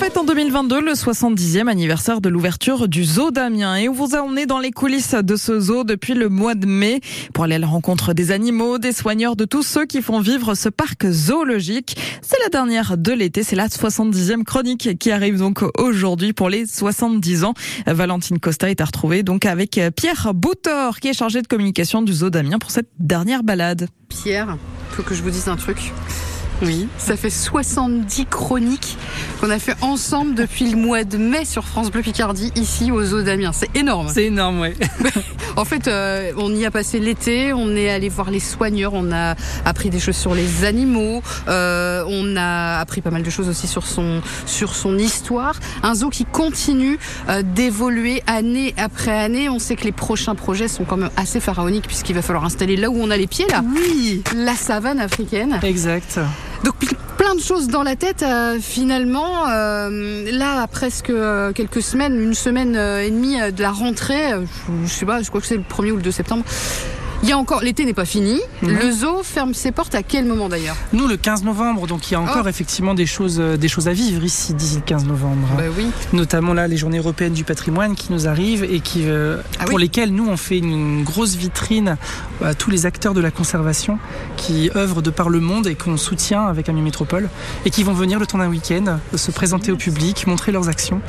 fête en 2022 le 70e anniversaire de l'ouverture du zoo d'Amiens et on vous a emmené dans les coulisses de ce zoo depuis le mois de mai pour aller à la rencontre des animaux, des soigneurs, de tous ceux qui font vivre ce parc zoologique. C'est la dernière de l'été, c'est la 70e chronique qui arrive donc aujourd'hui pour les 70 ans. Valentine Costa est à retrouver donc avec Pierre Boutor qui est chargé de communication du zoo d'Amiens pour cette dernière balade. Pierre, faut que je vous dise un truc. Oui, ça fait 70 chroniques qu'on a fait ensemble depuis le mois de mai sur France Bleu Picardie, ici au Zoo d'Amiens. C'est énorme. C'est énorme, oui. en fait, euh, on y a passé l'été, on est allé voir les soigneurs, on a appris des choses sur les animaux, euh, on a appris pas mal de choses aussi sur son, sur son histoire. Un zoo qui continue euh, d'évoluer année après année. On sait que les prochains projets sont quand même assez pharaoniques puisqu'il va falloir installer là où on a les pieds, là. Oui. La savane africaine. Exact. Donc plein de choses dans la tête euh, finalement. Euh, là, à presque euh, quelques semaines, une semaine et demie de la rentrée, je, je sais pas, je crois que c'est le 1er ou le 2 septembre. Il y a encore, l'été n'est pas fini. Mhm. Le zoo ferme ses portes à quel moment d'ailleurs? Nous, le 15 novembre, donc il y a encore Oh. effectivement des choses, des choses à vivre ici d'ici le 15 novembre. Bah oui. Notamment là, les journées européennes du patrimoine qui nous arrivent et qui, euh, Ah pour oui. lesquelles nous, on fait une grosse vitrine à tous les acteurs de la conservation qui œuvrent de par le monde et qu'on soutient avec Amiens Métropole et qui vont venir le temps d'un week-end se présenter au public, montrer leurs actions.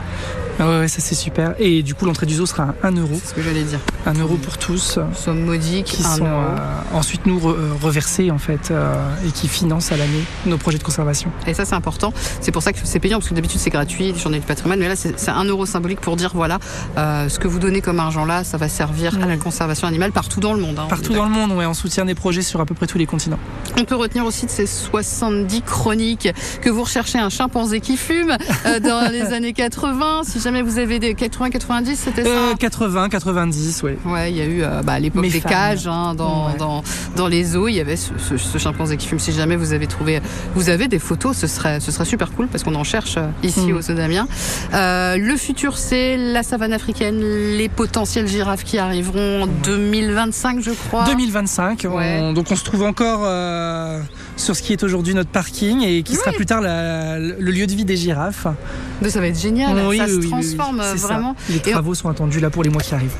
Ah ouais, ça c'est super. Et du coup, l'entrée du zoo sera à 1 euro. C'est ce que j'allais dire. 1 euro pour tous. Nous sommes modiques. qui sont euh, ensuite nous re- euh, reversés en fait euh, et qui financent à l'année nos projets de conservation. Et ça, c'est important. C'est pour ça que c'est payant, parce que d'habitude, c'est gratuit, les journées du patrimoine. Mais là, c'est c'est un euro symbolique pour dire voilà, euh, ce que vous donnez comme argent là, ça va servir à la conservation animale partout dans le monde. hein. Partout dans le monde, ouais, on soutient des projets sur à peu près tous les continents. On peut retenir aussi de ces 70 chroniques que vous recherchez un chimpanzé qui fume euh, dans les années 80. Si jamais vous avez des 80-90, c'était ça? Euh, 80, 90, ouais. Ouais, il y a eu euh, bah, à l'époque des cages hein, dans, Ouais. dans, dans les zoos, il y avait ce, ce- ce chimpanzé qui fume. Si jamais vous avez trouvé, vous avez des photos, ce serait, ce serait super cool parce qu'on en cherche euh, ici Mm. au zoo d'Amiens. Euh, le futur, c'est la savane africaine, les potentielles girafes qui arriveront en 2025, je crois. 2025, on- Ouais. donc on se trouve encore euh, sur ce qui est aujourd'hui notre parking et qui sera plus tard la- le lieu de vie des girafes. Ça va être génial. Oui, ça oui, se transforme ça. vraiment. Les Et- travaux sont attendus là pour les mois qui arrivent.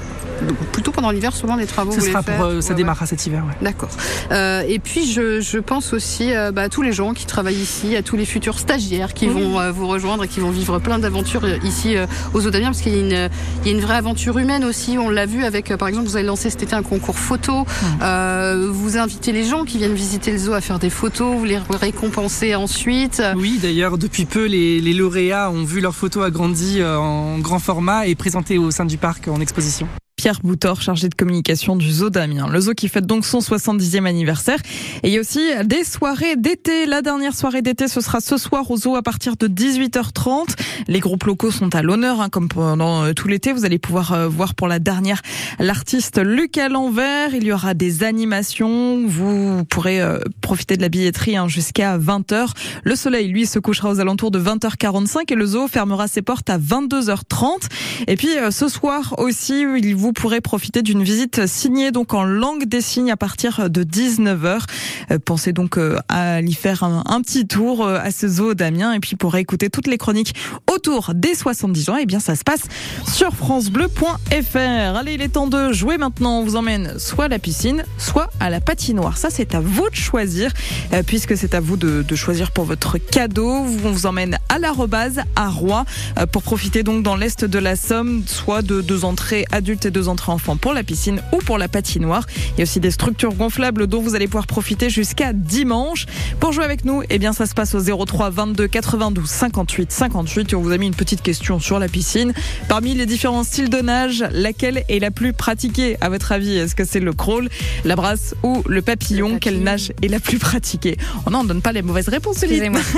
Donc, plutôt pendant l'hiver, souvent les travaux. Ce sera pour, euh, ça Ouais, démarrera cet hiver. ouais. D'accord. Euh, et puis je, je pense aussi euh, bah, à tous les gens qui travaillent ici, à tous les futurs stagiaires qui vont vous rejoindre et qui vont vivre plein d'aventures ici aux Eaux d'Amiens, parce qu'il y, a une- il y a une vraie aventure humaine aussi. On l'a vu avec, par exemple, vous avez lancé cet été un concours photo. Euh, vous invitez les gens qui viennent visiter le zoo à faire des photos, vous les récompensez ensuite. Oui, d'ailleurs, depuis peu, les, les lauréats ont vu leurs photos agrandies euh, en grand format et présentées au sein du parc en exposition. Pierre Boutor, chargé de communication du zoo d'Amiens. Le zoo qui fête donc son 70e anniversaire. Et il y a aussi des soirées d'été. La dernière soirée d'été, ce sera ce soir au zoo à partir de 18h30. Les groupes locaux sont à l'honneur, hein, comme pendant euh, tout l'été. Vous allez pouvoir euh, voir pour la dernière l'artiste Luc à l'envers. Il y aura des animations. Vous pourrez euh, profiter de la billetterie hein, jusqu'à 20h. Le soleil, lui, se couchera aux alentours de 20h45 et le zoo fermera ses portes à 22h30. Et puis ce soir aussi, il- vous pourrez profiter d'une visite signée donc en langue des signes à partir de 19h. Euh, pensez donc euh, à y faire un, petit tour euh, à ce zoo d'Amiens et puis pour écouter toutes les chroniques autour des 70 ans, et bien ça se passe sur francebleu.fr. Allez, il est temps de jouer maintenant. On vous emmène soit à la piscine, soit à la patinoire. Ça, c'est à vous de choisir, puisque c'est à vous de, de choisir pour votre cadeau. On vous emmène à l'arrobase à euh, pour profiter donc dans l'est de la Somme, soit de deux entrées adultes et deux entrées enfants pour la piscine ou pour la patinoire. Il y a aussi des structures gonflables dont vous allez pouvoir profiter jusqu'à dimanche. Pour jouer avec nous, eh bien ça se passe au 03 22 92 58 58 et on vous a mis une petite question sur la piscine. Parmi les différents styles de nage, laquelle est la plus pratiquée? À votre avis Est-ce que c'est le crawl, la brasse ou le papillon, Le papillon. Quelle nage est la plus pratiquée? Oh non, on donne pas les mauvaises réponses.